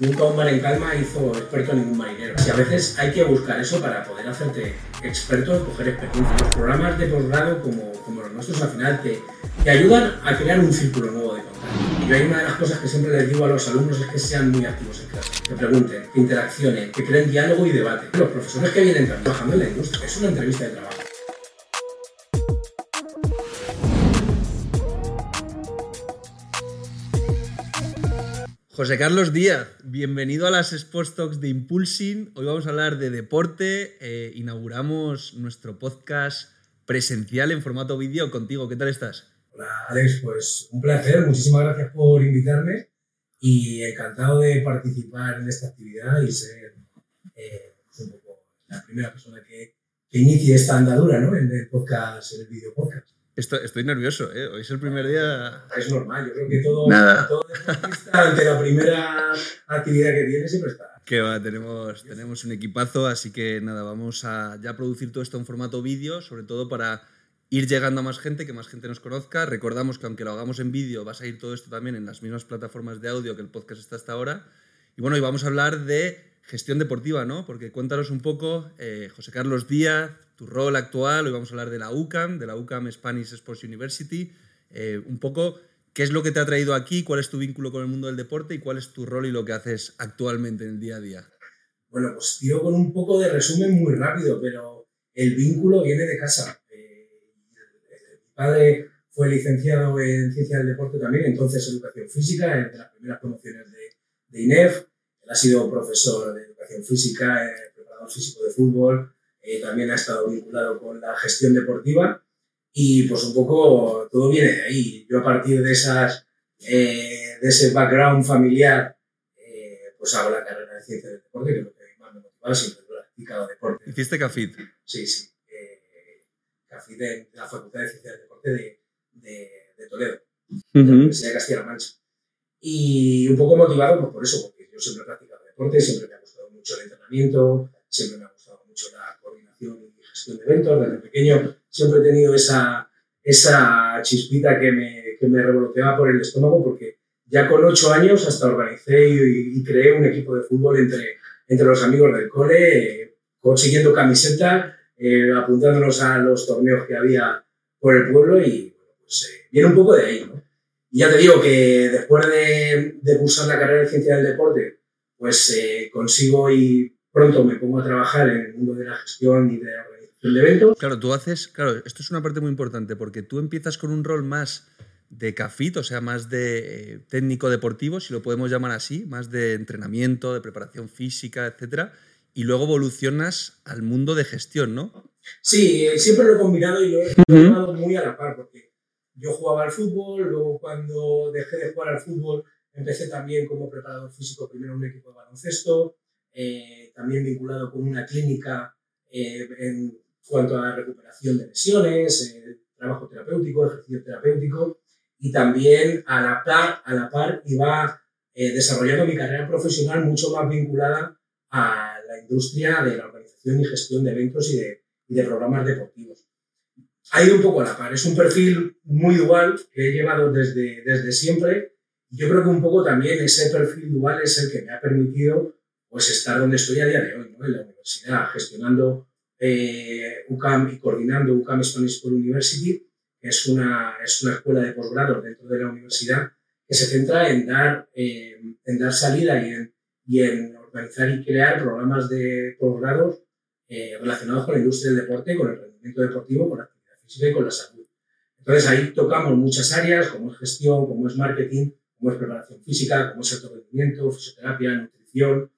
Nunca un mar en calma hizo experto ningún marinero. Y a veces hay que buscar eso para poder hacerte experto en coger experiencia. Los programas de posgrado como, como los nuestros al final te, te ayudan a crear un círculo nuevo de contacto. Y yo hay una de las cosas que siempre les digo a los alumnos es que sean muy activos en clase, que pregunten, que interaccionen, que creen diálogo y debate. Los profesores que vienen trabajando en la industria, es una entrevista de trabajo. José Carlos Díaz, bienvenido a las Sports Talks de Impulsing. Hoy vamos a hablar de deporte. Eh, inauguramos nuestro podcast presencial en formato vídeo contigo. ¿Qué tal estás? Hola Alex, pues un placer, muchísimas gracias por invitarme y encantado de participar en esta actividad y ser eh, un poco la primera persona que, que inicie esta andadura ¿no? en el podcast, en el video podcast. Estoy, nervioso, ¿eh? Hoy es el primer día. Es normal, yo creo que todo, todo deportista, ante la primera actividad que tiene, siempre está. Que va, tenemos, tenemos un equipazo, así que nada, vamos a ya producir todo esto en formato vídeo, sobre todo para ir llegando a más gente, que más gente nos conozca. Recordamos que aunque lo hagamos en vídeo, va a salir todo esto también en las mismas plataformas de audio que el podcast está hasta ahora. Y bueno, y vamos a hablar de gestión deportiva, ¿no? Porque cuéntanos un poco, eh, José Carlos Díaz, tu rol actual, hoy vamos a hablar de la UCAM, de la UCAM Spanish Sports University, eh, un poco qué es lo que te ha traído aquí, cuál es tu vínculo con el mundo del deporte y cuál es tu rol y lo que haces actualmente en el día a día. Bueno, pues tiro con un poco de resumen muy rápido, pero el vínculo viene de casa. Eh, mi padre fue licenciado en Ciencia del Deporte también, entonces Educación Física, entre las primeras promociones de, de INEF. Él ha sido profesor de Educación Física, eh, preparador físico de fútbol, eh, también ha estado vinculado con la gestión deportiva y pues un poco todo viene de ahí. Yo a partir de, esas, eh, de ese background familiar eh, pues hago la carrera de ciencia del deporte, que es lo que más me motivaba, siempre he practicado deporte. ¿Hiciste CAFIT? Sí, sí. CAFIT en la Facultad de Ciencia del Deporte de, de, de Toledo, de la Universidad de Castilla-La Mancha. Y un poco motivado pues, por eso, porque yo siempre he practicado deporte, siempre me ha gustado mucho el entrenamiento, siempre me ha gustado mucho la y gestión de eventos. Desde pequeño siempre he tenido esa, esa chispita que me, que me revoloteaba por el estómago porque ya con ocho años hasta organicé y, creé un equipo de fútbol entre, entre los amigos del cole, eh, consiguiendo camiseta, eh, apuntándonos a los torneos que había por el pueblo y pues, eh, viene un poco de ahí. ¿no? Y ya te digo que después de, de cursar la carrera de ciencia del deporte, pues consigo y pronto me pongo a trabajar en el mundo de la gestión y de la organización de eventos. Claro, tú haces, claro, esto es una parte muy importante porque tú empiezas con un rol más de CAFIT, o sea, más de eh, técnico deportivo, si lo podemos llamar así, más de entrenamiento, de preparación física, etcétera, y luego evolucionas al mundo de gestión, ¿no? Sí, eh, siempre lo he combinado y lo he combinado muy a la par, porque yo jugaba al fútbol, luego cuando dejé de jugar al fútbol empecé también como preparador físico primero en un equipo de baloncesto, eh, también vinculado con una clínica eh, en cuanto a recuperación de lesiones, eh, trabajo terapéutico, ejercicio terapéutico, y también a la par, a la par iba desarrollando mi carrera profesional mucho más vinculada a la industria de la organización y gestión de eventos y de, y de programas deportivos. Ha ido un poco a la par, es un perfil muy dual que he llevado desde, desde siempre. Yo creo que un poco también ese perfil dual es el que me ha permitido pues estar donde estoy a día de hoy, ¿no? en la universidad, gestionando eh, UCAM y coordinando UCAM Spanish School University, que es una, es una escuela de posgrado dentro de la universidad que se centra en dar, eh, en dar salida y en, y en, organizar y crear programas de posgrados eh, relacionados con la industria del deporte, con el rendimiento deportivo, con la actividad física y con la salud. Entonces ahí tocamos muchas áreas, como es gestión, como es marketing, como es preparación física, como es alto rendimiento, fisioterapia, nutrición,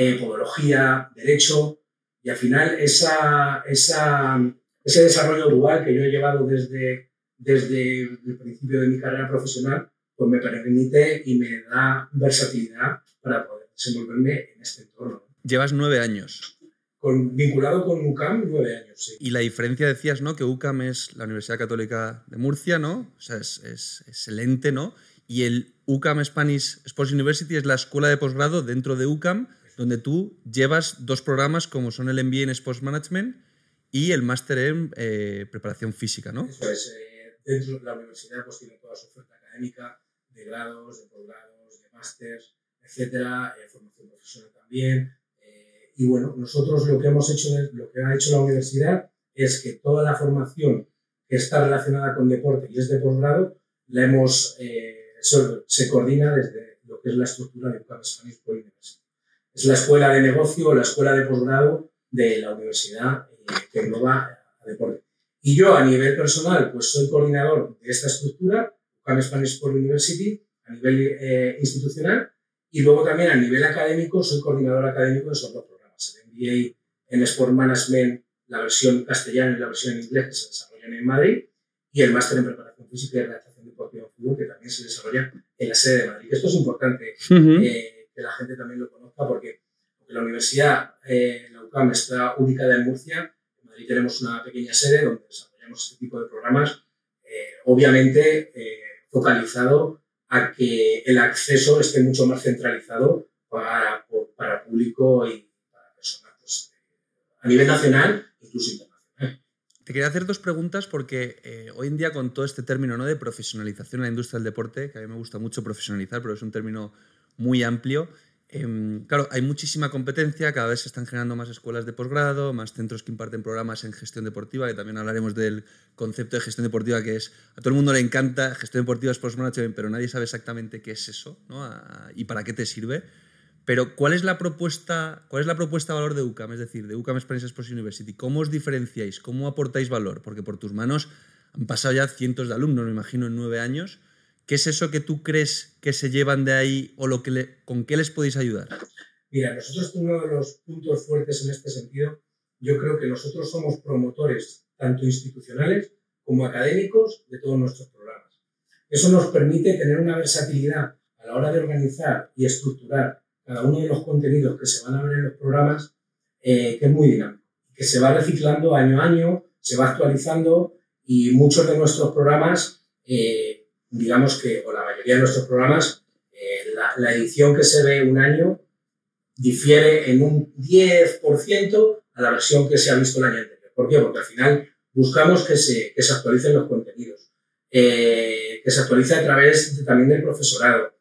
eh, podología, derecho, y al final esa, esa, ese desarrollo dual que yo he llevado desde, desde el principio de mi carrera profesional, pues me permite y me da versatilidad para poder desenvolverme en este entorno. Llevas nueve años. Con, vinculado con UCAM, nueve años, sí. Y la diferencia, decías, ¿no? Que UCAM es la Universidad Católica de Murcia, ¿no? O sea, es, es excelente, ¿no? Y el UCAM Spanish Sports University es la escuela de posgrado dentro de UCAM donde tú llevas dos programas como son el MBA en Sports Management y el máster en eh, preparación física, ¿no? Eso es. Eh, dentro de la universidad pues tiene toda su oferta académica de grados, de posgrados, de másters, etcétera, eh, formación profesional también. Y bueno, nosotros lo que hemos hecho, lo que ha hecho la universidad es que toda la formación que está relacionada con deporte y es de posgrado, la hemos, se, coordina desde lo que es la estructura de UCAM Spanish University. Es la escuela de negocio la escuela de posgrado de la universidad que engloba a deporte. Y yo a nivel personal, pues soy coordinador de esta estructura, UCAM Spanish University, a nivel eh, institucional, y luego también a nivel académico soy coordinador académico de esos dos programas, el MBA en Sport Management, la versión castellana y la versión en inglés que se desarrollan en Madrid, y el máster en preparación física y realización deportiva en fútbol que también se desarrolla en la sede de Madrid. Esto es importante eh, que la gente también lo conozca porque, la universidad, eh, la UCAM, está ubicada en Murcia, en Madrid tenemos una pequeña sede donde desarrollamos este tipo de programas, obviamente focalizado a que el acceso esté mucho más centralizado para, para público y para personas pues, a nivel nacional, incluso internacional. Te quería hacer dos preguntas porque eh, hoy en día con todo este término ¿no? de profesionalización en la industria del deporte, que a mí me gusta mucho profesionalizar, pero es un término muy amplio, Em, claro, hay muchísima competencia, cada vez se están generando más escuelas de posgrado, más centros que imparten programas en gestión deportiva, que también hablaremos del concepto de gestión deportiva, que es, a todo el mundo le encanta, gestión deportiva es post-management, pero nadie sabe exactamente qué es eso ¿no? y para qué te sirve. Pero, ¿cuál es la propuesta, cuál es la propuesta de valor de UCAM? Es decir, de UCAM Spanish Sports University. ¿Cómo os diferenciáis? ¿Cómo aportáis valor? Porque por tus manos han pasado ya cientos de alumnos, me imagino, en nueve años. ¿Qué es eso que tú crees que se llevan de ahí o lo que con qué les podéis ayudar? Mira, nosotros uno de los puntos fuertes en este sentido, yo creo que nosotros somos promotores tanto institucionales como académicos de todos nuestros programas. Eso nos permite tener una versatilidad a la hora de organizar y estructurar cada uno de los contenidos que se van a ver en los programas, eh, que es muy dinámico, que se va reciclando año a año, se va actualizando y muchos de nuestros programas eh, digamos que, o la mayoría de nuestros programas, eh, la, edición que se ve un año difiere en un 10% a la versión que se ha visto el año anterior. ¿Por qué? Porque al final buscamos que se, que se actualicen los contenidos, eh, que se actualice a través también del profesorado.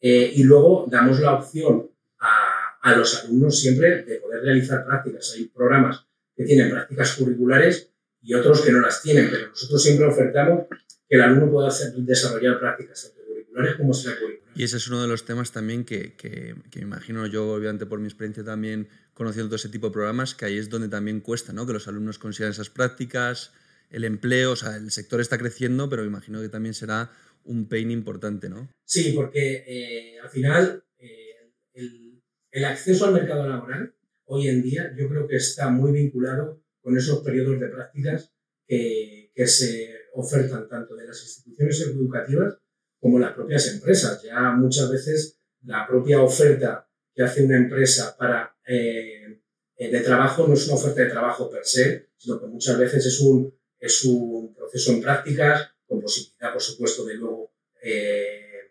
Eh, y luego damos la opción a, a los alumnos siempre de poder realizar prácticas. Hay programas que tienen prácticas curriculares y otros que no las tienen, pero nosotros siempre ofertamos que el alumno pueda hacer, desarrollar prácticas tanto curriculares como extracurriculares. Y ese es uno de los temas también que, que, que, imagino yo, obviamente por mi experiencia también conociendo todo ese tipo de programas, que ahí es donde también cuesta ¿no? que los alumnos consigan esas prácticas, el empleo, o sea, el sector está creciendo, pero imagino que también será un pain importante, ¿no? Sí, porque eh, al final eh, el, el, acceso al mercado laboral hoy en día yo creo que está muy vinculado con esos periodos de prácticas que, se ofertan tanto de las instituciones educativas como las propias empresas. Ya muchas veces la propia oferta que hace una empresa para, eh, de trabajo no es una oferta de trabajo per se, sino que muchas veces es un, es un proceso en prácticas, con posibilidad, por supuesto, de luego eh,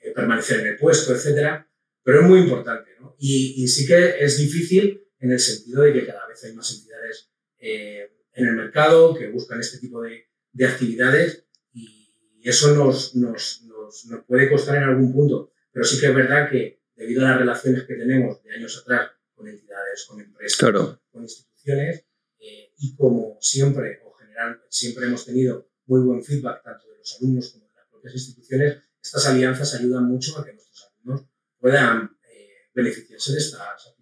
eh, permanecer en el puesto, etcétera, pero es muy importante. ¿no? Y, y, sí que es difícil en el sentido de que cada vez hay más entidades en el mercado que buscan este tipo de, de actividades y eso nos, nos, nos, nos, puede costar en algún punto. Pero sí que es verdad que debido a las relaciones que tenemos de años atrás con entidades, con empresas, con instituciones, eh, y como siempre o general, siempre hemos tenido muy buen feedback tanto de los alumnos como de las propias instituciones, estas alianzas ayudan mucho a que nuestros alumnos puedan eh, beneficiarse de estas actividades.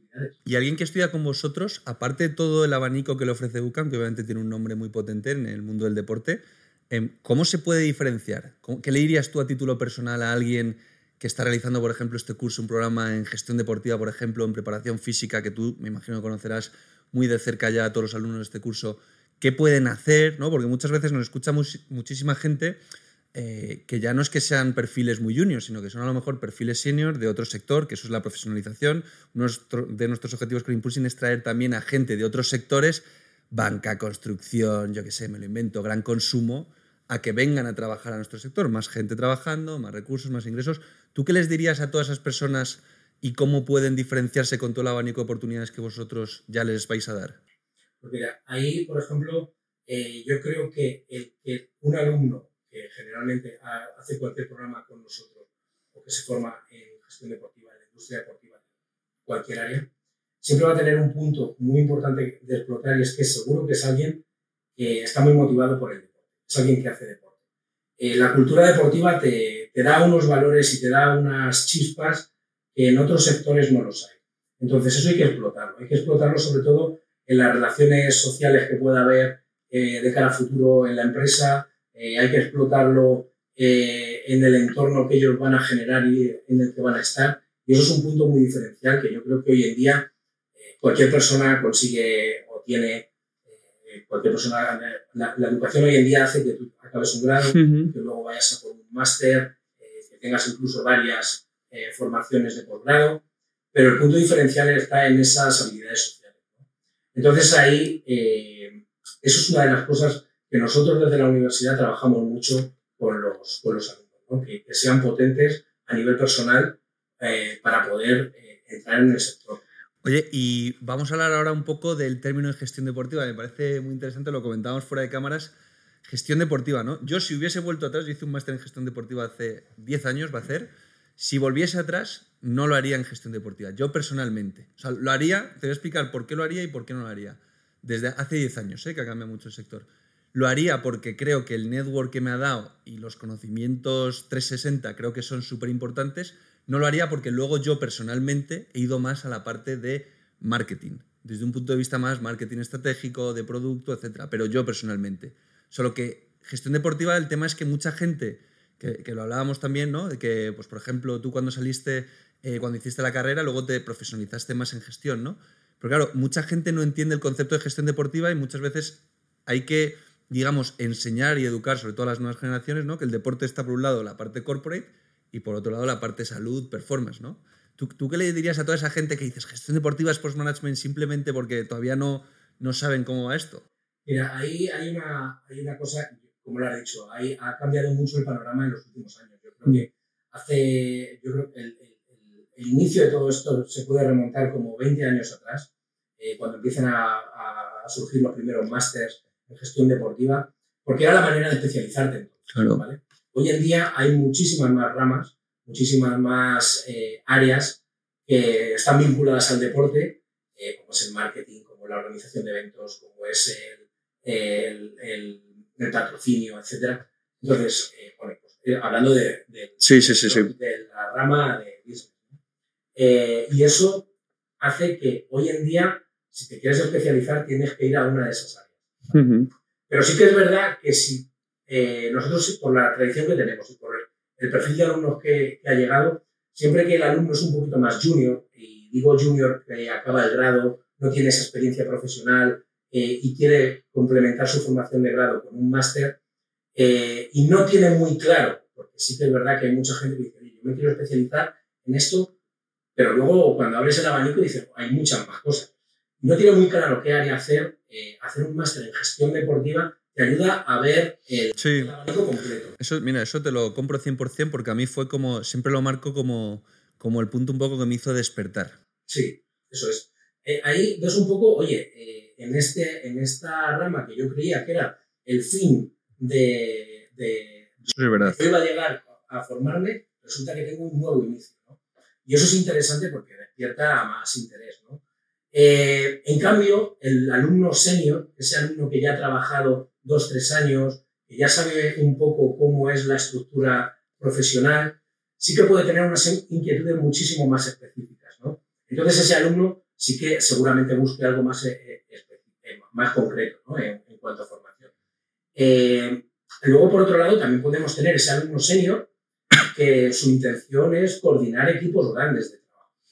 Y alguien que estudia con vosotros, aparte de todo el abanico que le ofrece UCAM, que obviamente tiene un nombre muy potente en el mundo del deporte, em, ¿cómo se puede diferenciar? ¿Qué le dirías tú a título personal a alguien que está realizando, por ejemplo, este curso, un programa en gestión deportiva, por ejemplo, en preparación física, que tú me imagino conocerás muy de cerca ya a todos los alumnos de este curso, ¿qué pueden hacer? ¿no? Porque muchas veces nos escucha muchísima gente eh, que ya no es que sean perfiles muy juniors, sino que son a lo mejor perfiles senior de otro sector, que eso es la profesionalización. Uno de nuestros objetivos con Impulsing es traer también a gente de otros sectores, banca, construcción, yo qué sé, me lo invento, gran consumo, a que vengan a trabajar a nuestro sector. Más gente trabajando, más recursos, más ingresos. ¿Tú qué les dirías a todas esas personas y cómo pueden diferenciarse con todo el abanico de oportunidades que vosotros ya les vais a dar? Pues mira, ahí, por ejemplo, eh, yo creo que, un alumno que generalmente hace cualquier programa con nosotros o que se forma en gestión deportiva, en la industria deportiva, cualquier área, siempre va a tener un punto muy importante de explotar y es que seguro que es alguien que está muy motivado por el deporte, es alguien que hace deporte. Eh, la cultura deportiva te, te, da unos valores y te da unas chispas que en otros sectores no los hay. Entonces eso hay que explotarlo, hay que explotarlo sobre todo en las relaciones sociales que pueda haber eh, de cara a futuro en la empresa, eh, hay que explotarlo en el entorno que ellos van a generar y en el que van a estar. Y eso es un punto muy diferencial que yo creo que hoy en día cualquier persona consigue o tiene cualquier persona, la, educación hoy en día hace que tú acabes un grado, que luego vayas a por un máster, eh, que tengas incluso varias eh, formaciones de posgrado, pero el punto diferencial está en esas habilidades sociales. Entonces ahí, eh, eso es una de las cosas que nosotros desde la universidad trabajamos mucho con los, con los alumnos, que, sean potentes a nivel personal para poder entrar en el sector. Oye, y vamos a hablar ahora un poco del término de gestión deportiva. Me parece muy interesante, lo comentábamos fuera de cámaras. Gestión deportiva, ¿no? Yo si hubiese vuelto atrás, yo hice un máster en gestión deportiva hace 10 años, va a hacer. Si volviese atrás, no lo haría en gestión deportiva, yo personalmente. Lo haría, te voy a explicar por qué lo haría y por qué no lo haría. Desde hace 10 años, ¿eh? que ha cambiado mucho el sector. Lo haría porque creo que el network que me ha dado y los conocimientos 360 creo que son súper importantes, no lo haría porque luego yo personalmente he ido más a la parte de marketing, desde un punto de vista más marketing estratégico, de producto, etc. Pero yo personalmente. Solo que gestión deportiva, el tema es que mucha gente, que, lo hablábamos también, ¿no? De que, pues, por ejemplo, tú cuando saliste, eh, cuando hiciste la carrera, luego te profesionalizaste más en gestión, ¿no? Pero claro, mucha gente no entiende el concepto de gestión deportiva y muchas veces hay que, digamos, enseñar y educar, sobre todo a las nuevas generaciones, ¿no? Que el deporte está por un lado la parte corporate y por otro lado la parte salud, performance, ¿no? ¿Tú, ¿Tú, qué le dirías a toda esa gente que dices gestión deportiva, sports management, simplemente porque todavía no, no saben cómo va esto? Mira, ahí hay una, hay una cosa, como lo has dicho, ahí ha cambiado mucho el panorama en los últimos años. Yo creo que hace, yo creo que el, el, inicio de todo esto se puede remontar como 20 años atrás, eh, cuando empiezan a, a, surgir los primeros másters en gestión deportiva, porque era la manera de especializarte. Entonces, claro. ¿vale? Hoy en día hay muchísimas más ramas, muchísimas más eh, áreas que están vinculadas al deporte, eh, como es el marketing, como la organización de eventos, como es el, el, el, patrocinio, etc. Entonces, eh, bueno, pues, hablando de, de, sí, sí, sí, de, la rama de business. y eso hace que hoy en día, si te quieres especializar, tienes que ir a una de esas áreas. Pero sí que es verdad que si eh, nosotros, por la tradición que tenemos y por el, perfil de alumnos que, ha llegado, siempre que el alumno es un poquito más junior, y digo junior que acaba el grado, no tiene esa experiencia profesional eh, y quiere complementar su formación de grado con un máster, eh, y no tiene muy claro, porque sí que es verdad que hay mucha gente que dice, yo me quiero especializar en esto, pero luego cuando abres el abanico dices, hay muchas más cosas. No tiene muy claro qué área hacer, hacer un máster en gestión deportiva te ayuda a ver el, sí. completo. Eso, mira, eso te lo compro 100% porque a mí fue como, siempre lo marco como, como el punto un poco que me hizo despertar. Sí, eso es. Eh, ahí ves un poco, oye, eh, en, este, en esta rama que yo creía que era el fin de, de, eso es verdad. que iba a llegar a formarme, resulta que tengo un nuevo inicio. ¿no? Y eso es interesante porque despierta más interés. ¿no? Eh, en cambio, el alumno senior, ese alumno que ya ha trabajado dos, tres años, que ya sabe un poco cómo es la estructura profesional, sí que puede tener unas inquietudes muchísimo más específicas. ¿no? Entonces ese alumno sí que seguramente busque algo más, eh, eh, eh, más concreto ¿no? en, cuanto a formación. luego, por otro lado, también podemos tener ese alumno senior que su intención es coordinar equipos grandes de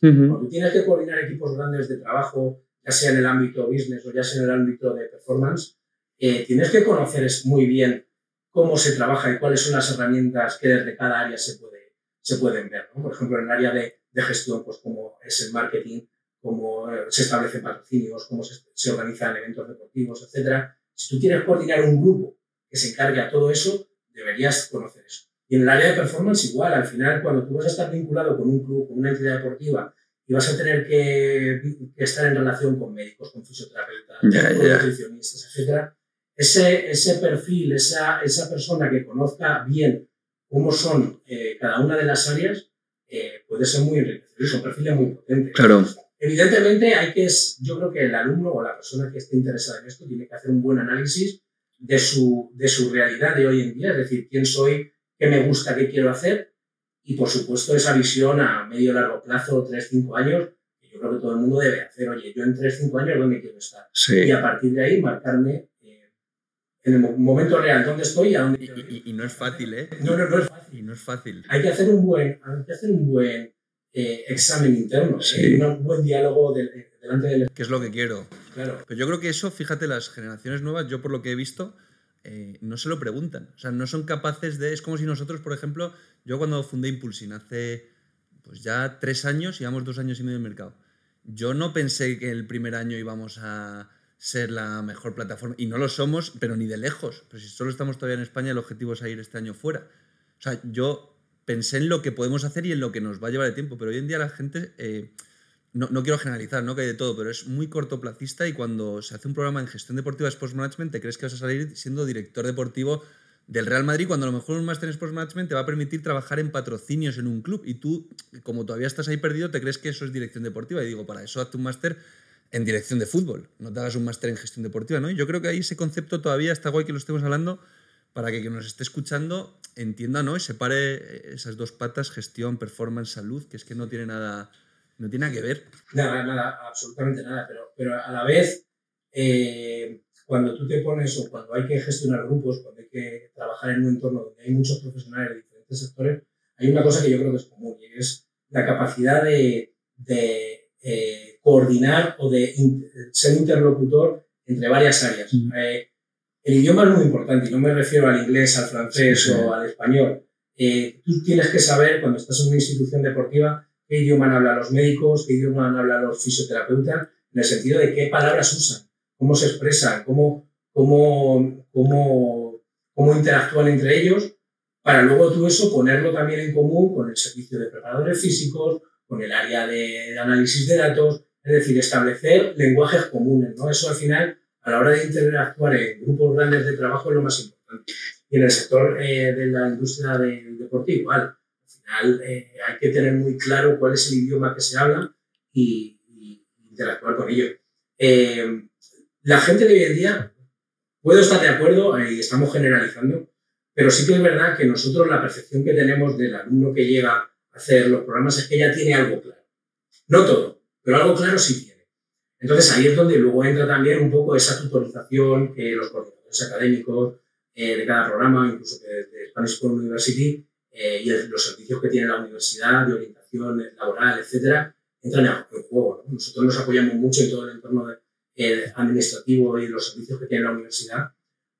trabajo. Cuando tienes que coordinar equipos grandes de trabajo, ya sea en el ámbito business o ya sea en el ámbito de performance, eh, tienes que conocer muy bien cómo se trabaja y cuáles son las herramientas que desde cada área se, puede, se pueden ver. ¿no? Por ejemplo, en el área de, de, gestión, pues cómo es el marketing, cómo eh, se establecen patrocinios, cómo se, se organizan eventos deportivos, etc. Si tú quieres coordinar un grupo que se encargue a todo eso, deberías conocer eso. Y en el área de performance igual, al final, cuando tú vas a estar vinculado con un club, con una entidad deportiva, y vas a tener que, que estar en relación con médicos, con fisioterapeutas, con nutricionistas, etc., ese, ese perfil, esa, esa persona que conozca bien cómo son eh, cada una de las áreas, eh, puede ser muy enriquecedor, son perfiles muy potentes. Claro. Evidentemente, hay que, yo creo que el alumno o la persona que esté interesada en esto tiene que hacer un buen análisis de su, de su realidad de hoy en día, es decir, quién soy, qué me gusta, qué quiero hacer, y por supuesto esa visión a medio largo plazo, 3, 5 años, que yo creo que todo el mundo debe hacer, oye, yo en 3, 5 años, ¿dónde quiero estar? Y a partir de ahí marcarme eh, en el momento real dónde estoy y a dónde quiero ir. Y, no es fácil, ¿eh? No, no, no es fácil. Y no es fácil. Hay que hacer un buen, hay que hacer un buen eh, examen interno, ¿eh? un buen diálogo delante del... ¿Qué es lo que quiero? Claro. Pero yo creo que eso, fíjate, las generaciones nuevas, yo por lo que he visto, eh, no se lo preguntan. O sea, no son capaces de... Es como si nosotros, por ejemplo, yo cuando fundé Impulsing hace pues ya tres años, llevamos dos años y medio en el mercado, yo no pensé que el primer año íbamos a ser la mejor plataforma, y no lo somos, pero ni de lejos. Pero si solo estamos todavía en España, el objetivo es ir este año fuera. O sea, yo pensé en lo que podemos hacer y en lo que nos va a llevar de tiempo, pero hoy en día la gente, eh, no, no, quiero generalizar, no que hay de todo, pero es muy cortoplacista y cuando se hace un programa en gestión deportiva de Sports Management, te crees que vas a salir siendo director deportivo del Real Madrid cuando a lo mejor un máster en Sports Management te va a permitir trabajar en patrocinios en un club y tú, como todavía estás ahí perdido, te crees que eso es dirección deportiva y digo, para eso hazte un máster en dirección de fútbol, no te hagas un máster en gestión deportiva, ¿no? Yo creo que ahí ese concepto todavía está guay que lo estemos hablando para que quien nos esté escuchando entienda ¿no? y separe esas dos patas, gestión, performance, salud, que es que no tiene nada, no tiene nada que ver. Nada, nada, absolutamente nada, pero, pero a la vez, eh, cuando tú te pones o cuando hay que gestionar grupos, cuando hay que trabajar en un entorno donde hay muchos profesionales de diferentes sectores, hay una cosa que yo creo que es común y es la capacidad de, de eh, coordinar o de ser interlocutor entre varias áreas. Mm. Eh, el idioma es muy importante y no me refiero al inglés, al francés o al español. Eh, tú tienes que saber, cuando estás en una institución deportiva, qué idioma hablan los médicos, qué idioma hablan los fisioterapeutas, en el sentido de qué palabras usan, cómo se expresan, cómo, cómo, cómo, cómo interactúan entre ellos, para luego tú eso ponerlo también en común con el servicio de preparadores físicos, con el área de, análisis de datos, es decir, establecer lenguajes comunes. ¿no? Eso al final a la hora de interactuar en grupos grandes de trabajo es lo más importante. Y en el sector eh, de la industria deporte igual. Eh, hay que tener muy claro cuál es el idioma que se habla y, interactuar con ello. Eh, la gente de hoy en día, puedo estar de acuerdo y estamos generalizando, pero sí que es verdad que nosotros la percepción que tenemos del alumno que llega a hacer los programas es que ya tiene algo claro. No todo, pero algo claro sí tiene. Entonces ahí es donde luego entra también un poco esa tutorización que los coordinadores académicos eh, de cada programa, incluso de, de Spanish School University, eh, y los servicios que tiene la universidad de orientación laboral, etcétera, entran en, juego. Nosotros nos apoyamos mucho en todo el entorno eh, administrativo y los servicios que tiene la universidad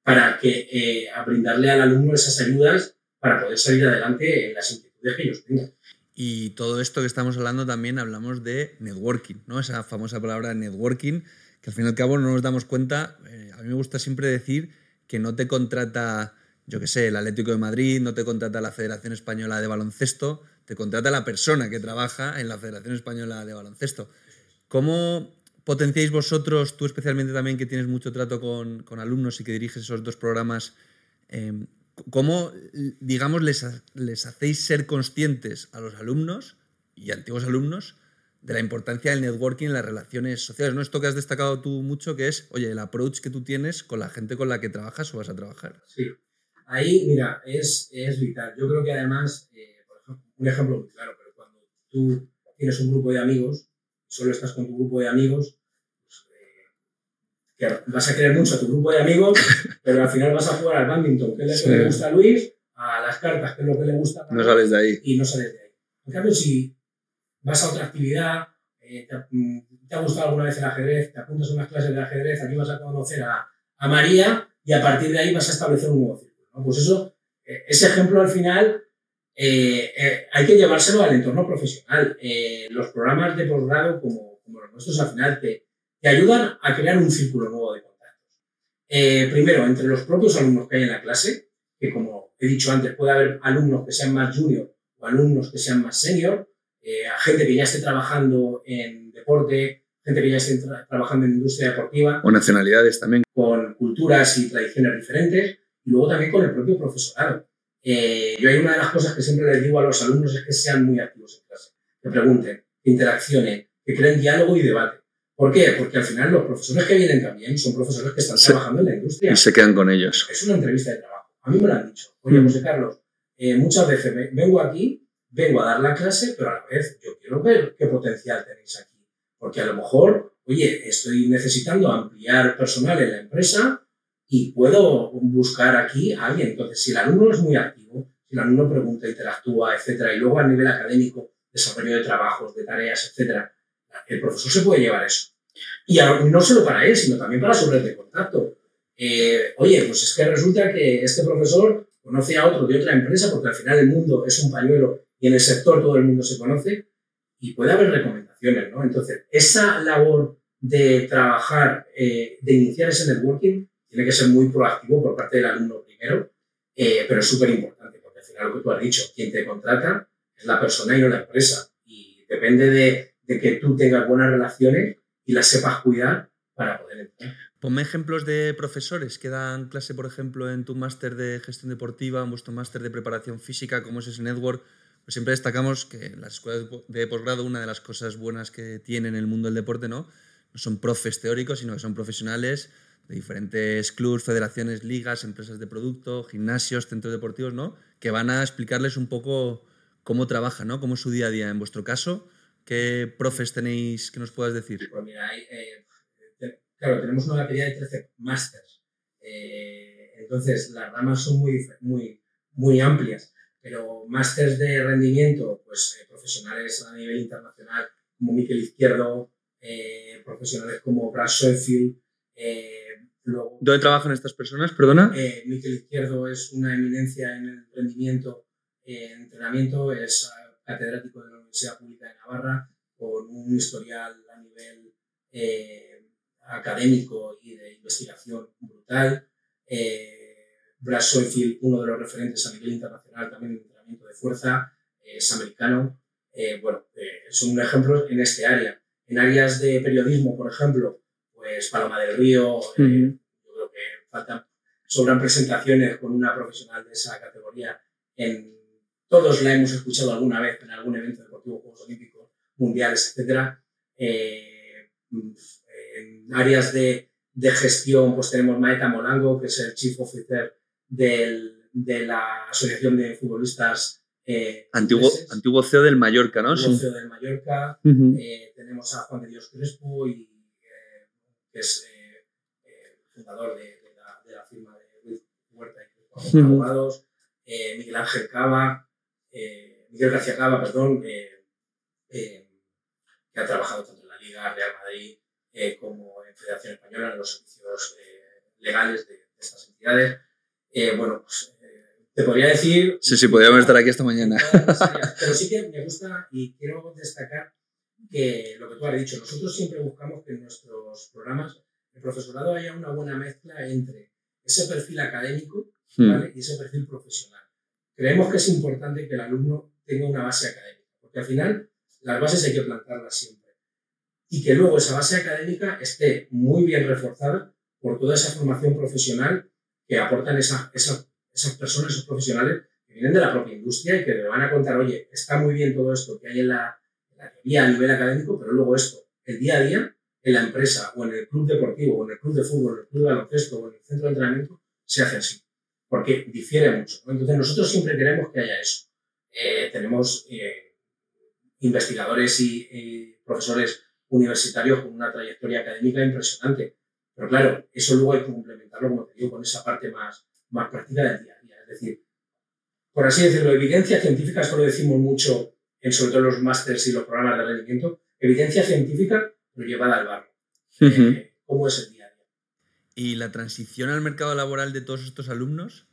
para que a brindarle al alumno esas ayudas para poder salir adelante en las inquietudes que ellos tengan. Y todo esto que estamos hablando también hablamos de networking, ¿no? Esa famosa palabra networking, que al fin y al cabo no nos damos cuenta. Eh, a mí me gusta siempre decir que no te contrata, yo qué sé, el Atlético de Madrid, no te contrata la Federación Española de Baloncesto, te contrata la persona que trabaja en la Federación Española de Baloncesto. ¿Cómo potenciáis vosotros, tú especialmente también que tienes mucho trato con, alumnos y que diriges esos dos programas, eh, ¿Cómo, digamos, les, les hacéis ser conscientes a los alumnos y antiguos alumnos de la importancia del networking en las relaciones sociales? ¿no? Esto que has destacado tú mucho, que es, oye, el approach que tú tienes con la gente con la que trabajas o vas a trabajar. Sí, ahí, mira, es, es vital. Yo creo que además, eh, por ejemplo, un ejemplo muy claro, pero cuando tú tienes un grupo de amigos, solo estás con tu grupo de amigos, vas a querer mucho a tu grupo de amigos, pero al final vas a jugar al badminton, que es lo que le gusta a Luis, a las cartas, que es lo que le gusta a No sales de ahí. Y no sales de ahí. En cambio, si vas a otra actividad, eh, mm, te, ha gustado alguna vez el ajedrez, te apuntas a unas clases de ajedrez, aquí vas a conocer a, a María y a partir de ahí vas a establecer un nuevo círculo. Pues eso, eh, ese ejemplo al final eh, hay que llevárselo al entorno profesional. los programas de posgrado como, como los nuestros al final te, te ayudan a crear un círculo nuevo de contactos. Eh, primero, entre los propios alumnos que hay en la clase, que como he dicho antes, puede haber alumnos que sean más junior o alumnos que sean más senior, eh, gente que ya esté trabajando en deporte, gente que ya esté trabajando en industria deportiva. O nacionalidades también. Con culturas y tradiciones diferentes. Y luego también con el propio profesorado. Eh, yo hay una de las cosas que siempre les digo a los alumnos es que sean muy activos en clase, que pregunten, que interaccionen, que creen diálogo y debate. ¿Por qué? Porque al final los profesores que vienen también son profesores que están trabajando en la industria. Y se quedan con ellos. Es una entrevista de trabajo. A mí me lo han dicho. Oye, mm. José Carlos, eh, muchas veces vengo aquí, vengo a dar la clase, pero a la vez yo quiero ver qué potencial tenéis aquí. Porque a lo mejor, oye, estoy necesitando ampliar personal en la empresa y puedo buscar aquí a alguien. Entonces, si el alumno es muy activo, si el alumno pregunta, interactúa, etcétera, y luego a nivel académico, desarrollo de trabajos, de tareas, etcétera, el profesor se puede llevar eso. Y no solo para él, sino también para su red de contacto. Eh, oye, pues es que resulta que este profesor conoce a otro de otra empresa, porque al final el mundo es un pañuelo y en el sector todo el mundo se conoce, y puede haber recomendaciones, ¿no? Entonces, esa labor de trabajar, eh, de iniciar ese networking, tiene que ser muy proactivo por parte del alumno primero, eh, pero es súper importante, porque al final lo que tú has dicho, quien te contrata es la persona y no la empresa, y depende de, que tú tengas buenas relaciones y las sepas cuidar para poder entrar. Ponme ejemplos de profesores que dan clase, por ejemplo, en tu máster de gestión deportiva, en vuestro máster de preparación física, como es ese network. Pues siempre destacamos que las escuelas de posgrado una de las cosas buenas que tiene en el mundo del deporte no, no son profes teóricos, sino que son profesionales diferentes clubes, federaciones, ligas, empresas de producto, gimnasios, centros deportivos, ¿no? que van a explicarles un poco cómo trabajan, ¿no? cómo es su día a día. En vuestro caso, ¿qué profes tenéis que nos puedas decir? Pues mira, hay, eh, claro, tenemos una batería de 13 másters. Eh, entonces, las ramas son muy, muy, muy amplias, pero másters de rendimiento, pues eh, profesionales a nivel internacional, como Miquel Izquierdo, profesionales como Brad Schoenfield. ¿Dónde trabajan estas personas, perdona? Miquel Izquierdo es una eminencia en el rendimiento, en entrenamiento, es catedrático de la Universidad Pública de Navarra, con un historial a nivel académico y de investigación brutal. Eh, Brad Schoenfield, uno de los referentes a nivel internacional también en entrenamiento de fuerza, eh, es americano. Eh, bueno, eh, son ejemplos en este área. En áreas de periodismo, por ejemplo, pues Paloma del Río, yo creo que faltan, sobran presentaciones con una profesional de esa categoría. En, todos la hemos escuchado alguna vez en algún evento deportivo, Juegos Olímpicos, Mundiales, etc en áreas de, de, gestión, pues tenemos Maeta Molango, que es el Chief Officer del, de la Asociación de Futbolistas. Eh, antiguo, antiguo CEO del Mallorca, ¿no? Antiguo CEO del Mallorca. eh, tenemos a Juan de Dios Crespo, y, eh, que es eh, eh, fundador de, de, la, de, la, firma de Luis Huerta y Abogados. Miguel Ángel Cava, Miguel García Cava, perdón, que ha trabajado tanto en la Liga, Real Madrid, eh, como en Federación Española, en los servicios eh, legales de, estas entidades. Eh, bueno, pues te podría decir... Sí, sí, podríamos estar aquí esta mañana. Pero sí que me gusta y quiero destacar que lo que tú has dicho, nosotros siempre buscamos que en nuestros programas el profesorado haya una buena mezcla entre ese perfil académico hmm. y ese perfil profesional. Creemos que es importante que el alumno tenga una base académica, porque al final las bases hay que plantarlas siempre y que luego esa base académica esté muy bien reforzada por toda esa formación profesional que aportan esa, esa, esas personas, esos profesionales que vienen de la propia industria y que le van a contar, oye, está muy bien todo esto que hay en la, teoría a nivel académico, pero luego esto, el día a día, en la empresa o en el club deportivo o en el club de fútbol, en el club de baloncesto o en el centro de entrenamiento, se hace así, porque difiere mucho. Entonces nosotros siempre queremos que haya eso. Eh, tenemos eh, investigadores y, profesores universitarios con una trayectoria académica impresionante. Pero claro, eso luego hay que complementarlo, como te digo, con esa parte más, más práctica del día a día. Es decir, por así decirlo, evidencia científica, esto lo decimos mucho en sobre todo los másters y los programas de rendimiento, evidencia científica pero llevada al barro. Eh, ¿Cómo es el día a día? Y la transición al mercado laboral de todos estos alumnos,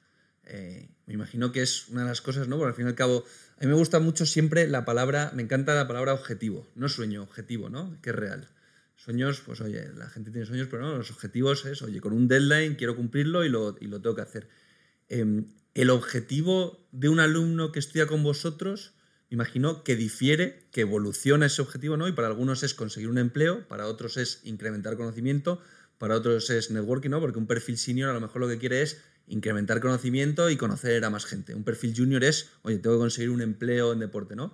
eh, me imagino que es una de las cosas, ¿no? Porque al fin y al cabo, a mí me gusta mucho siempre la palabra, me encanta la palabra objetivo, no sueño, objetivo, ¿no? Que es real. Sueños, pues oye, la gente tiene sueños, pero no, los objetivos es, oye, con un deadline quiero cumplirlo y lo, y lo tengo que hacer. Eh, el objetivo de un alumno que estudia con vosotros, imagino que difiere, que evoluciona ese objetivo, ¿no? Y para algunos es conseguir un empleo, para otros es incrementar conocimiento, para otros es networking, ¿no? Porque un perfil senior a lo mejor lo que quiere es incrementar conocimiento y conocer a más gente. Un perfil junior es, oye, tengo que conseguir un empleo en deporte, ¿no?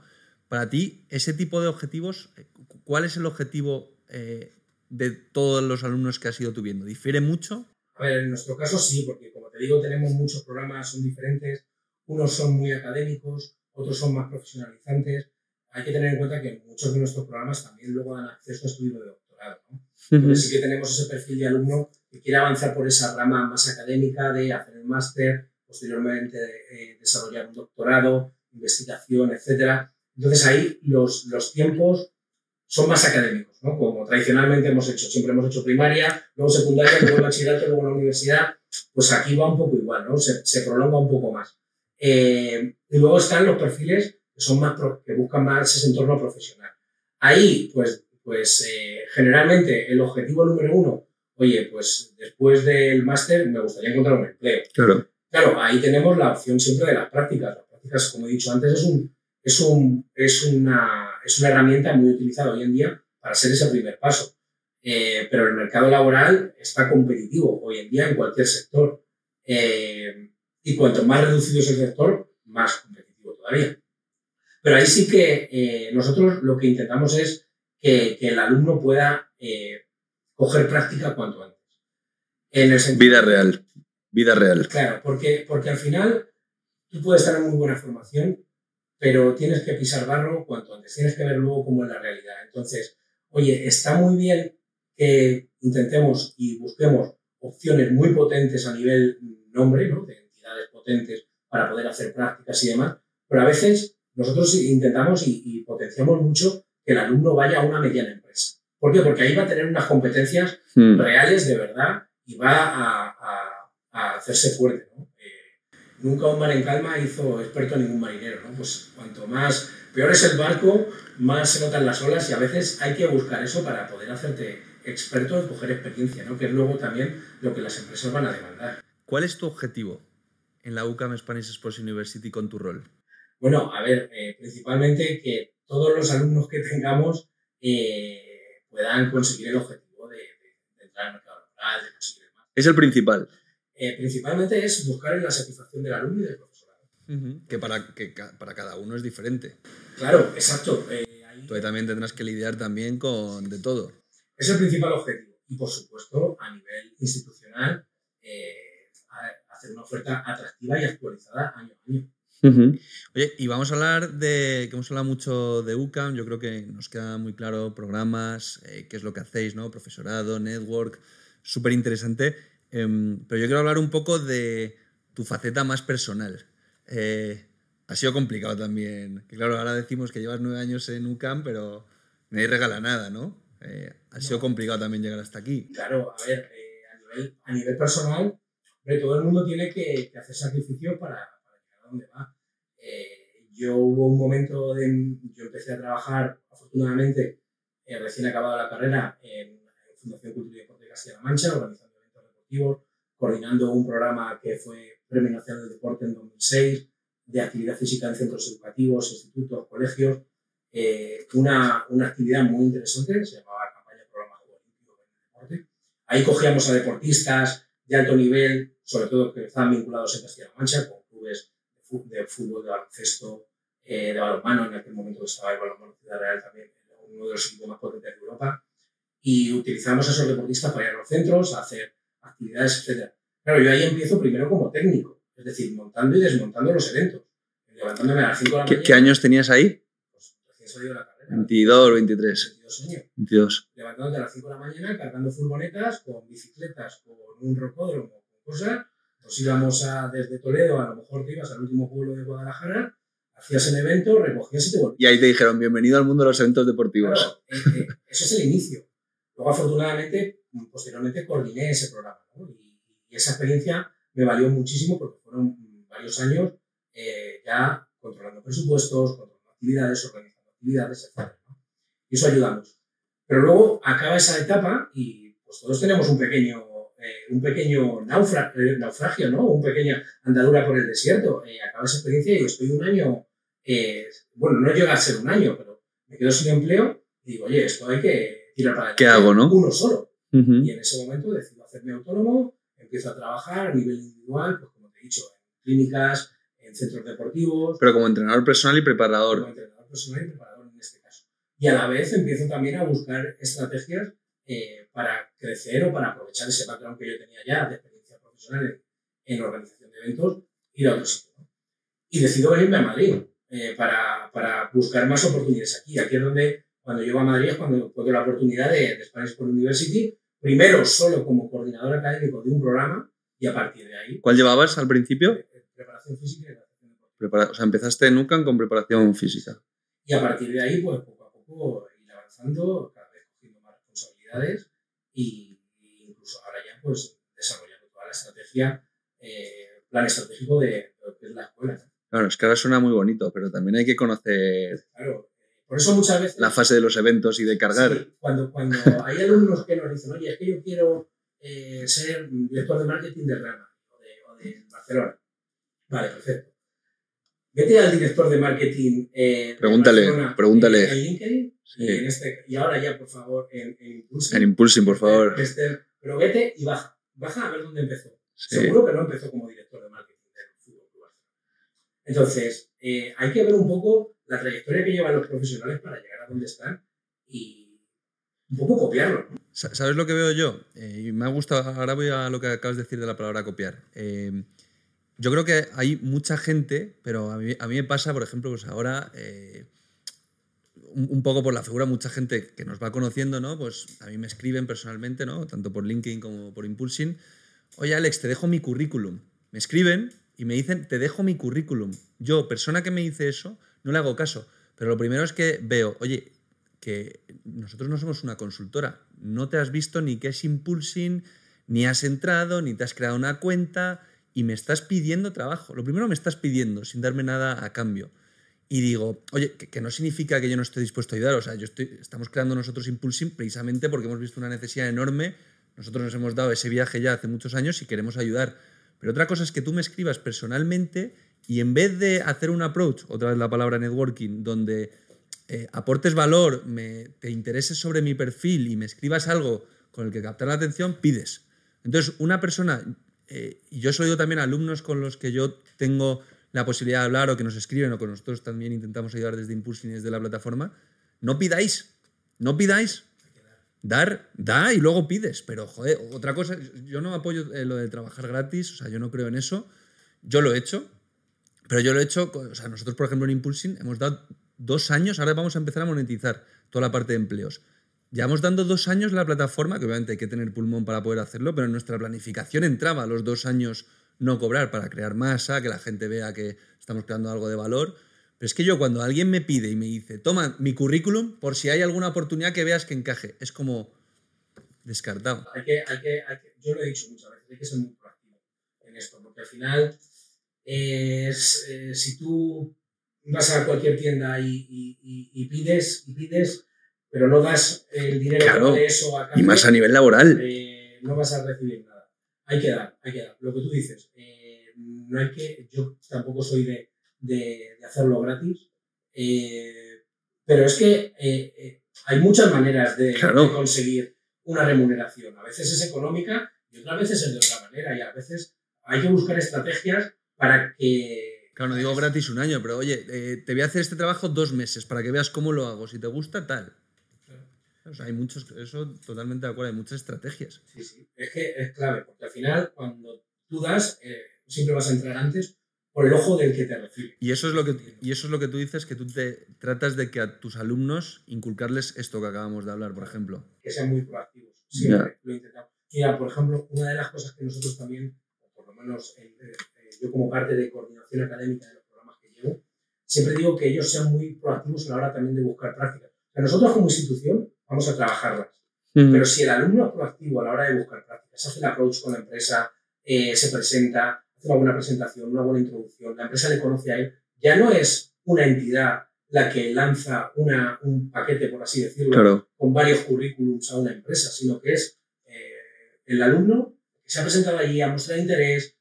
Para ti, ese tipo de objetivos, eh, ¿cuál es el objetivo eh, de todos los alumnos que has ido tuviendo? ¿Difiere mucho? A ver, en nuestro caso sí, porque como te digo, tenemos muchos programas, son diferentes. Unos son muy académicos, otros son más profesionalizantes. Hay que tener en cuenta que muchos de nuestros programas también luego dan acceso a estudios de doctorado. ¿no? Entonces sí que tenemos ese perfil de alumno que quiere avanzar por esa rama más académica de hacer el máster, posteriormente eh, desarrollar un doctorado, investigación, etc. Entonces ahí los, los tiempos son más académicos, ¿no? Como tradicionalmente hemos hecho. Siempre hemos hecho primaria, luego secundaria, luego bachillerato, luego la universidad. Pues aquí va un poco igual, ¿no? Se, se prolonga un poco más. Eh, y luego están los perfiles que, son más que buscan más ese entorno profesional. Ahí, pues, pues eh, generalmente el objetivo número uno, oye, pues después del máster me gustaría encontrar un empleo. Claro. Claro, ahí tenemos la opción siempre de las prácticas. Las prácticas, como he dicho antes, es, un, es, un, es, una, es una herramienta muy utilizada hoy en día para hacer ese primer paso. Eh, pero el mercado laboral está competitivo hoy en día en cualquier sector. Eh, y cuanto más reducido es el sector, más competitivo todavía. Pero ahí sí que eh, nosotros lo que intentamos es que, que el alumno pueda eh, coger práctica cuanto antes. En el sentido, vida real, vida real. Claro, porque, porque al final tú puedes tener muy buena formación, pero tienes que pisar barro cuanto antes, tienes que ver luego cómo es la realidad. Entonces, oye, está muy bien que intentemos y busquemos opciones muy potentes a nivel nombre, ¿no? De potentes para poder hacer prácticas y demás, pero a veces nosotros intentamos y, potenciamos mucho que el alumno vaya a una mediana empresa. ¿Por qué? Porque ahí va a tener unas competencias hmm. reales de verdad y va a, hacerse fuerte. ¿no? Eh, nunca un mar en calma hizo experto a ningún marinero. ¿no? Pues cuanto más peor es el barco, más se notan las olas y a veces hay que buscar eso para poder hacerte experto y coger experiencia, ¿no? que es luego también lo que las empresas van a demandar. ¿Cuál es tu objetivo en la UCAM Spanish Sports University con tu rol? Bueno, a ver, eh, principalmente que todos los alumnos que tengamos eh, puedan conseguir el objetivo de, entrar al mercado laboral, de conseguir más. Es el principal. Eh, principalmente es buscar la satisfacción del alumno y del profesorado. que, para, que para cada uno es diferente. Claro, exacto. Ahí... Tú también tendrás que lidiar también con de todo. Es el principal objetivo. Y por supuesto, a nivel institucional, hacer una oferta atractiva y actualizada año a año. Oye, y vamos a hablar de, que hemos hablado mucho de UCAM, yo creo que nos queda muy claro programas, eh, qué es lo que hacéis, ¿no? Profesorado, network, súper interesante. Em, pero yo quiero hablar un poco de tu faceta más personal. Eh, ha sido complicado también, que claro, ahora decimos que llevas nueve años en UCAM, pero nadie regala nada, ¿no? Eh, ha sido complicado también llegar hasta aquí. Claro, a ver, a nivel, a, nivel, personal, todo el mundo tiene que, que hacer sacrificios para, para llegar a donde va. Eh, yo hubo un momento de, yo empecé a trabajar, afortunadamente, eh, recién acabada la carrera, en, Fundación Cultura y Deporte de Castilla-La Mancha, organizando eventos deportivos, coordinando un programa que fue Premio Nacional del Deporte en 2006, de actividad física en centros educativos, institutos, colegios, eh, una, una, actividad muy interesante, se llamaba Campaña Programa Olímpico en Deporte. Ahí cogíamos a deportistas de alto nivel, sobre todo que estaban vinculados en Castilla-La Mancha, con clubes de fútbol, de baloncesto, eh, de balonmano, en aquel momento estaba el balonmano Ciudad Real también, uno de los equipos más potentes de Europa, y utilizamos a esos deportistas para ir a los centros, a hacer actividades, etc. Claro, yo ahí empiezo primero como técnico, es decir, montando y desmontando los eventos, levantándome a las 5 de la mañana. ¿Qué años tenías ahí? Pues recién salido de la carrera. 22, 23. 22 años. 22. Levantándote a las 5 de la mañana, cargando furgonetas, con bicicletas, con un rocódromo, con cosas, pues íbamos a, desde Toledo, a lo mejor te ibas al último pueblo de Guadalajara, hacías el evento, recogías y te volvías. Y ahí te dijeron, bienvenido al mundo de los eventos deportivos. Eh, eh, eso es el inicio. Luego, afortunadamente, posteriormente coordiné ese programa. Y, esa experiencia me valió muchísimo porque fueron varios años eh, ya controlando presupuestos, controlando actividades, organizando actividades, etc. Y eso ayuda mucho. Pero luego acaba esa etapa y pues todos tenemos un pequeño eh, un pequeño eh, naufragio, ¿no? Un pequeña andadura por el desierto. Eh, acaba esa experiencia y estoy un año, bueno, no llega a ser un año, pero me quedo sin empleo y digo, oye, esto hay que tirar para ¿Qué hago, no? Uno solo. Y en ese momento decido hacerme autónomo, empiezo a trabajar a nivel individual, pues como te he dicho, en clínicas, en centros deportivos. Pero como entrenador personal y preparador. Como entrenador personal y preparador en este caso. Y a la vez empiezo también a buscar estrategias eh, para crecer o para aprovechar ese background que yo tenía ya de experiencia profesional en, organización de eventos, ir a otro sitio. Y decido venirme a Madrid eh, para, para, buscar más oportunidades aquí. Aquí es donde, cuando llego a Madrid, es cuando encuentro la oportunidad de, de Spanish Sport University, primero solo como coordinador académico de un programa y a partir de ahí. ¿Cuál llevabas al principio? Eh, preparación física y o sea, empezaste en UCAN con preparación física. Y a partir de ahí, pues poco a poco ir avanzando, cada y, incluso ahora ya pues desarrollando toda la estrategia, eh, plan estratégico de, lo que es la escuela. Claro, es que ahora suena muy bonito, pero también hay que conocer claro, por eso muchas veces... La fase de los eventos y de cargar. Sí, cuando, cuando hay alumnos que nos dicen, oye, es que yo quiero eh, ser director de marketing de Rama o de, o de, Barcelona. Vale, perfecto. Vete al director de marketing. Eh, pregúntale, de Barcelona, pregúntale. En, LinkedIn sí. y, en este, y ahora ya, por favor, en, en Impulsing. En Impulsing, por favor. Este, pero vete y baja. Baja a ver dónde empezó. Sí. Seguro que no empezó como director de marketing del Fútbol Club Entonces, eh, hay que ver un poco la trayectoria que llevan los profesionales para llegar a donde están y un poco copiarlo. ¿no? ¿Sabes lo que veo yo? Eh, me ha gustado, ahora voy a lo que acabas de decir de la palabra copiar. Eh, yo creo que hay mucha gente, pero a mí, a mí me pasa, por ejemplo, pues ahora, eh, un, un, poco por la figura, mucha gente que nos va conociendo, ¿no? Pues a mí me escriben personalmente, ¿no? Tanto por LinkedIn como por Impulsing. Oye, Alex, te dejo mi currículum. Me escriben y me dicen, te dejo mi currículum. Yo, persona que me dice eso, no le hago caso. Pero lo primero es que veo, oye, que nosotros no somos una consultora. No te has visto ni qué es Impulsing, ni has entrado, ni te has creado una cuenta y me estás pidiendo trabajo. Lo primero me estás pidiendo sin darme nada a cambio. Y digo, oye, que, que no significa que yo no esté dispuesto a ayudar. O sea, yo estoy, estamos creando nosotros Impulsing precisamente porque hemos visto una necesidad enorme. Nosotros nos hemos dado ese viaje ya hace muchos años y queremos ayudar. Pero otra cosa es que tú me escribas personalmente y en vez de hacer un approach, otra vez la palabra networking, donde eh, aportes valor, me, te intereses sobre mi perfil y me escribas algo con el que captar la atención, pides. Entonces, una persona, eh, yo soy yo también alumnos con los que yo tengo la posibilidad de hablar o que nos escriben o que nosotros también intentamos ayudar desde Impulsing y desde la plataforma, no pidáis, no pidáis. Dar, da y luego pides. Pero, joder, otra cosa, yo no apoyo eh, lo de trabajar gratis, o sea, yo no creo en eso. Yo lo he hecho, pero yo lo he hecho, o sea, nosotros, por ejemplo, en Impulsing hemos dado dos años, ahora vamos a empezar a monetizar toda la parte de empleos. Llevamos dando dos años la plataforma, que obviamente hay que tener pulmón para poder hacerlo, pero en nuestra planificación entraba los dos años no cobrar para crear masa, que la gente vea que estamos creando algo de valor. Pero es que yo cuando alguien me pide y me dice, toma mi currículum por si hay alguna oportunidad que veas que encaje, es como descartado. Hay que, hay que, hay que, yo lo he dicho muchas veces, hay que ser muy proactivo en esto, porque al final es, eh, si tú vas a cualquier tienda y, pides, y pides, pero no das el dinero Claro, de eso a cambio, Y más a nivel laboral. eh, no vas a recibir nada. Hay que dar, hay que dar. Lo que tú dices, eh, no hay que, yo tampoco soy de, de, de hacerlo gratis, eh, pero es que eh, hay muchas maneras de, Claro. de conseguir una remuneración. A veces es económica y otras veces es de otra manera y a veces hay que buscar estrategias para que... Claro, no digo gratis un año, pero oye, eh, te voy a hacer este trabajo dos meses para que veas cómo lo hago. Si te gusta, tal. O sea, hay muchos, eso totalmente de acuerdo, hay muchas estrategias. Sí, sí, es que es clave, porque al final cuando tú das, eh, siempre vas a entrar antes por el ojo del que te recibe. Y eso es lo que, y eso es lo que tú dices, que tú te tratas de que a tus alumnos inculcarles esto que acabamos de hablar, por ejemplo. que sean muy proactivos. Siempre lo intentamos. Mira, por ejemplo, una de las cosas que nosotros también, o por lo menos eh, eh, yo como parte de coordinación académica de los programas que llevo, siempre digo que ellos sean muy proactivos a la hora también de buscar prácticas. Sea, nosotros como institución vamos a trabajarlas, pero si el alumno es proactivo a la hora de buscar prácticas, hace el approach con la empresa, eh, se presenta, hace una buena presentación, una buena introducción, la empresa le conoce a él, ya no es una entidad la que lanza una, un paquete, por así decirlo, Claro. con varios currículums a una empresa, sino que es eh, el alumno que se ha presentado allí a mostrar interés,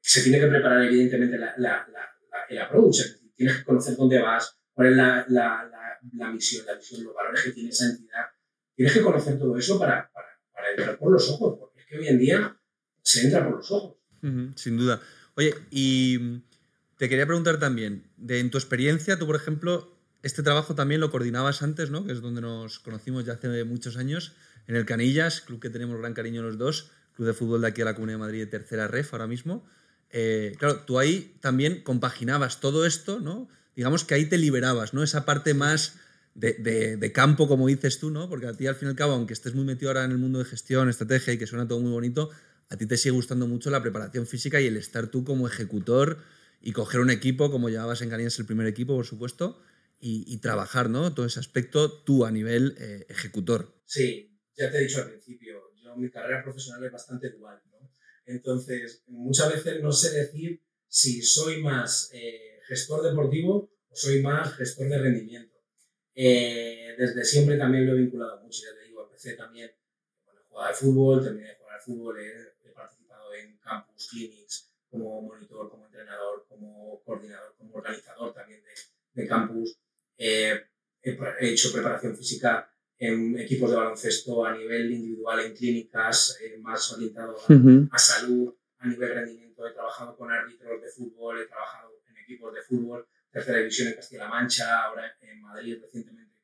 se tiene que preparar evidentemente la, la, la, la- el approach, tienes que conocer dónde vas, cuál es la, la, misión, la visión, los valores que tiene esa entidad. Tienes que conocer todo eso para, para, entrar por los ojos, porque es que hoy en día se entra por los ojos. sin duda. Oye, y te quería preguntar también, de, en tu experiencia, tú, por ejemplo, este trabajo también lo coordinabas antes, ¿no? Que es donde nos conocimos ya hace muchos años, en el Canillas, club que tenemos gran cariño los dos, club de fútbol de aquí a la Comunidad de Madrid tercera ref ahora mismo. Eh, claro, tú ahí también compaginabas todo esto, ¿no? Digamos que ahí te liberabas, ¿no? Esa parte más de, campo, como dices tú, ¿no? Porque a ti, al fin y al cabo, aunque estés muy metido ahora en el mundo de gestión, estrategia y que suena todo muy bonito, a ti te sigue gustando mucho la preparación física y el estar tú como ejecutor y coger un equipo, como llevabas en Canillas el primer equipo, por supuesto, y, trabajar, ¿no? Todo ese aspecto tú a nivel eh, ejecutor. Sí, ya te he dicho al principio, yo mi carrera profesional es bastante dual, ¿no? Entonces, muchas veces no sé decir si soy más eh, gestor deportivo o soy más gestor de rendimiento. Eh, desde siempre también lo he vinculado mucho, ya te digo, empecé también cuando jugaba al fútbol, terminé de jugar al fútbol, he, he participado en campus, clinics, como monitor, como entrenador, como coordinador, como organizador también de, de campus. Eh, he, hecho preparación física en equipos de baloncesto a nivel individual, en clínicas, eh, más orientado a, salud, a nivel rendimiento. He trabajado con árbitros de fútbol, he trabajado equipos de fútbol, tercera división en Castilla-La Mancha, ahora en Madrid recientemente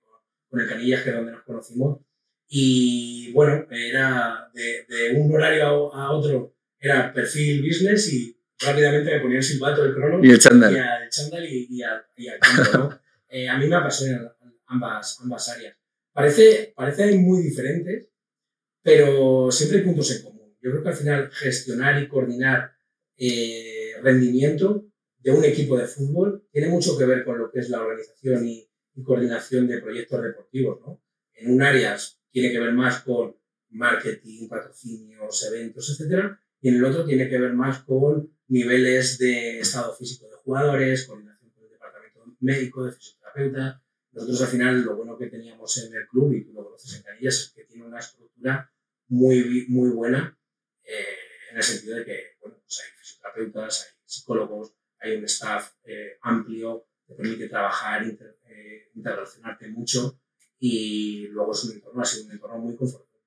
con, el Canillas, que es donde nos conocimos. Y bueno, era de, de un horario a, otro, era perfil business y rápidamente me ponía el silbato, el crono y el chándal y, al chándal y, al, y al campo, ¿no? Eh, a mí me apasionan ambas, ambas áreas. Parece, parece muy diferentes, pero siempre hay puntos en común. Yo creo que al final gestionar y coordinar eh, rendimiento de un equipo de fútbol tiene mucho que ver con lo que es la organización y, coordinación de proyectos deportivos. ¿no? En un área tiene que ver más con marketing, patrocinios, eventos, etc. Y en el otro tiene que ver más con niveles de estado físico de jugadores, coordinación con el departamento médico, de fisioterapeuta. Nosotros al final lo bueno que teníamos en el club, y tú lo conoces en Canillas, es que tiene una estructura muy, muy buena eh, en el sentido de que bueno, pues hay fisioterapeutas, hay psicólogos, hay un staff eh, amplio que permite trabajar, eh, interrelacionarte mucho y luego es un entorno, ha sido un entorno muy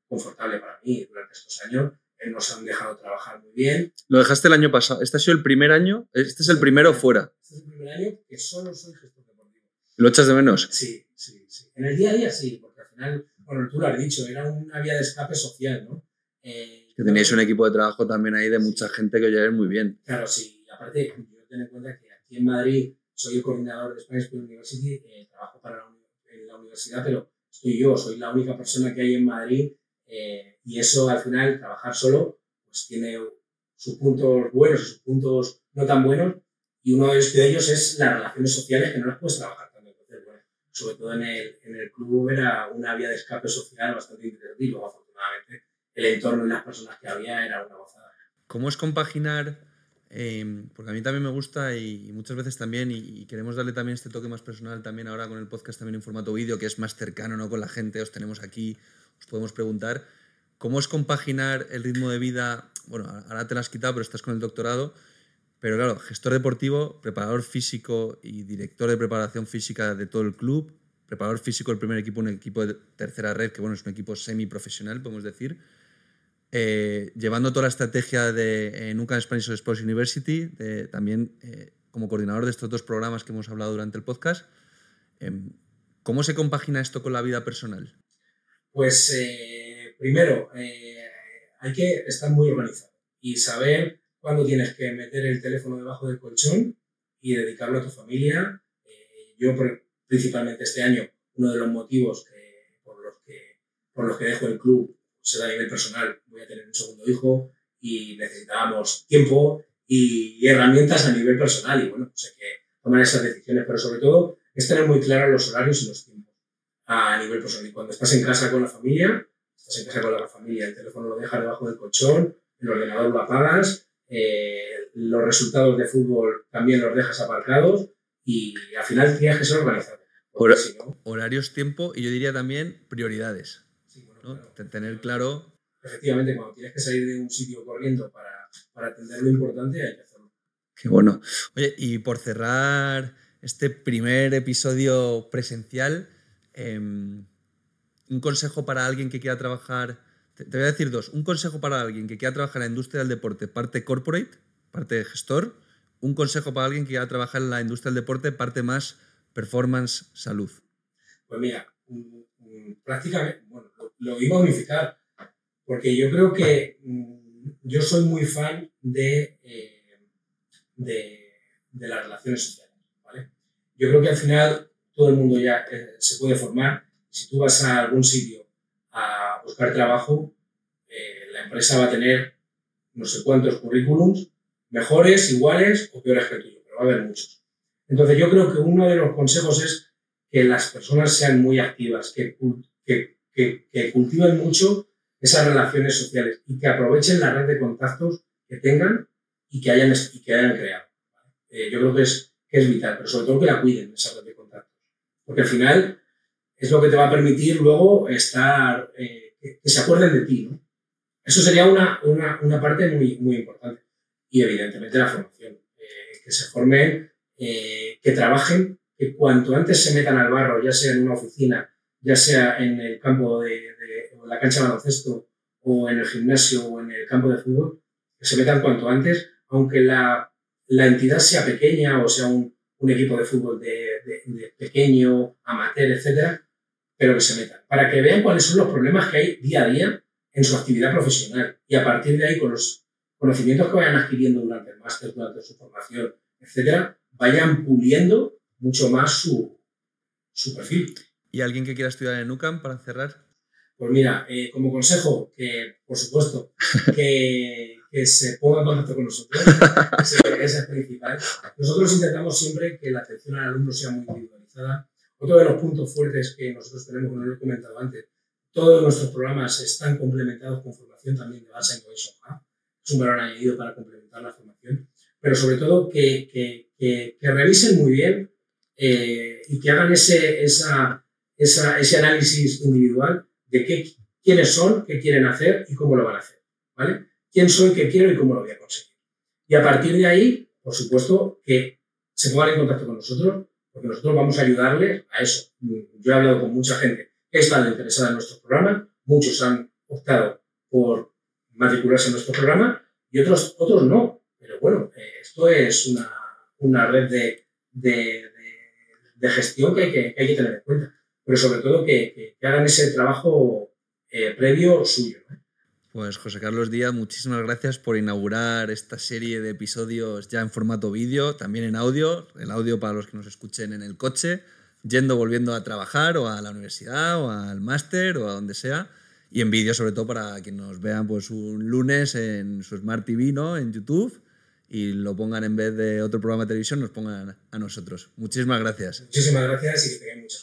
confortable para mí durante estos años nos han dejado trabajar muy bien. Lo dejaste el año pasado. Este ha sido el primer año. Este es el primero fuera. Este es el primer año que solo soy gestor deportivo. ¿Lo echas de menos? Sí, sí, sí. En el día a día sí, porque al final, bueno, tú lo has dicho, era una vía de escape social, ¿no? Eh, que teníais un equipo de trabajo también ahí de mucha gente que os muy bien. Claro, sí. Aparte, yo ten en cuenta que aquí en Madrid soy el coordinador de Spanish School University, eh, trabajo para la, en la universidad, pero estoy yo, soy la única persona que hay en Madrid eh, y eso al final, trabajar solo, pues tiene sus puntos buenos y sus puntos no tan buenos. Y uno de ellos es las relaciones sociales que no las puedes trabajar tanto. Entonces, bueno, sobre todo en el, en el club era una vía de escape social bastante interesante y luego afortunadamente el entorno y las personas que había era una gozada. ¿Cómo es compaginar? Eh, porque a mí también me gusta y, muchas veces también, y, queremos darle también este toque más personal también ahora con el podcast también en formato vídeo, que es más cercano ¿no? con la gente, os tenemos aquí, os podemos preguntar. ¿Cómo es compaginar el ritmo de vida? Bueno, ahora te lo has quitado, pero estás con el doctorado. Pero claro, gestor deportivo, preparador físico y director de preparación física de todo el club, preparador físico del primer equipo, un equipo de tercera red, que bueno, es un equipo semi-profesional, podemos decir. Eh, llevando toda la estrategia de eh, Nunca Spanish Sports University, también eh, como coordinador de estos dos programas que hemos hablado durante el podcast. Em, ¿Cómo se compagina esto con la vida personal? Pues primero, hay que estar muy organizado y saber cuándo tienes que meter el teléfono debajo del colchón y dedicarlo a tu familia. Yo, principalmente este año, uno de los motivos que, por los que dejo el club será a nivel personal. Voy a tener un segundo hijo y necesitábamos tiempo y, herramientas a nivel personal. Y bueno, pues hay que tomar esas decisiones, pero sobre todo es tener muy claros los horarios y los tiempos a nivel personal. Y cuando estás en casa con la familia, estás en casa con la familia, el teléfono lo dejas debajo del colchón, el ordenador lo apagas, eh, los resultados de fútbol también los dejas aparcados y al final tienes que ser organizado. horarios, tiempo y yo diría también prioridades. Tener claro. Efectivamente, cuando tienes que salir de un sitio corriendo para, para atender lo importante, hay que hacerlo. Qué bueno. Oye, y por cerrar este primer episodio presencial, Em, un consejo para alguien que quiera trabajar Te, voy a decir dos. Un consejo para alguien que quiera trabajar en la industria del deporte, parte corporate, parte de gestor. Un consejo para alguien que quiera trabajar en la industria del deporte, parte más performance, salud. Pues mira, prácticamente, bueno, lo, iba a unificar, porque yo creo que mm, yo soy muy fan de, eh, de, de, las relaciones sociales. ¿vale? Yo creo que al final todo el mundo ya eh, se puede formar. Si tú vas a algún sitio a buscar trabajo, eh, la empresa va a tener no sé cuántos currículums, mejores, iguales o peores que el tuyo, pero va a haber muchos. Entonces yo creo que uno de los consejos es que las personas sean muy activas, que, que, que, cultiven mucho esas relaciones sociales y que aprovechen la red de contactos que tengan y que hayan, y que hayan creado. Eh, yo creo que es, que es vital, pero sobre todo que la cuiden, esa red de contactos. Porque al final es lo que te va a permitir luego estar, eh, que, se acuerden de ti. ¿no? Eso sería una, una, una, parte muy, muy importante. Y evidentemente la formación. Eh, que se formen, que trabajen que cuanto antes se metan al barro, ya sea en una oficina, ya sea en el campo de, la cancha de baloncesto o en el gimnasio o en el campo de fútbol, que se metan cuanto antes, aunque la, la entidad sea pequeña o sea un, un equipo de fútbol de, de, pequeño, amateur, etcétera, pero que se metan, para que vean cuáles son los problemas que hay día a día en su actividad profesional y a partir de ahí con los conocimientos que vayan adquiriendo durante el máster, durante su formación, etcétera, vayan puliendo mucho más su, su perfil. ¿Y alguien que quiera estudiar en UCAM para cerrar? Pues mira, eh, como consejo, que por supuesto, que, que, se ponga en contacto con nosotros, ese, es principal. Nosotros intentamos siempre que la atención al alumno sea muy individualizada. Otro de los puntos fuertes que nosotros tenemos, como lo he comentado antes, todos nuestros programas están complementados con formación también de base en Innovation Es un valor añadido para complementar la formación, pero sobre todo que, que, que revisen muy bien eh, y que hagan ese, esa, esa, ese análisis individual de qué, quiénes son, qué quieren hacer y cómo lo van a hacer. ¿vale? ¿Quién soy, qué quiero y cómo lo voy a conseguir? Y a partir de ahí, por supuesto, que se pongan en contacto con nosotros, porque nosotros vamos a ayudarles a eso. Yo he hablado con mucha gente que está interesada en nuestro programa, muchos han optado por matricularse en nuestro programa y otros, otros no. Pero bueno, eh, esto es una, una red de, de, de gestión que hay que, hay que tener en cuenta. Pero sobre todo que, que, hagan ese trabajo eh, previo suyo. Pues José Carlos Díaz, muchísimas gracias por inaugurar esta serie de episodios ya en formato vídeo, también en audio, el audio para los que nos escuchen en el coche, yendo, volviendo a trabajar o a la universidad o al máster o a donde sea, y en vídeo sobre todo para que nos vean pues un lunes en su Smart TV, ¿no? En YouTube y lo pongan en vez de otro programa de televisión, nos pongan a nosotros. Muchísimas gracias. Muchísimas gracias y que tengan mucho.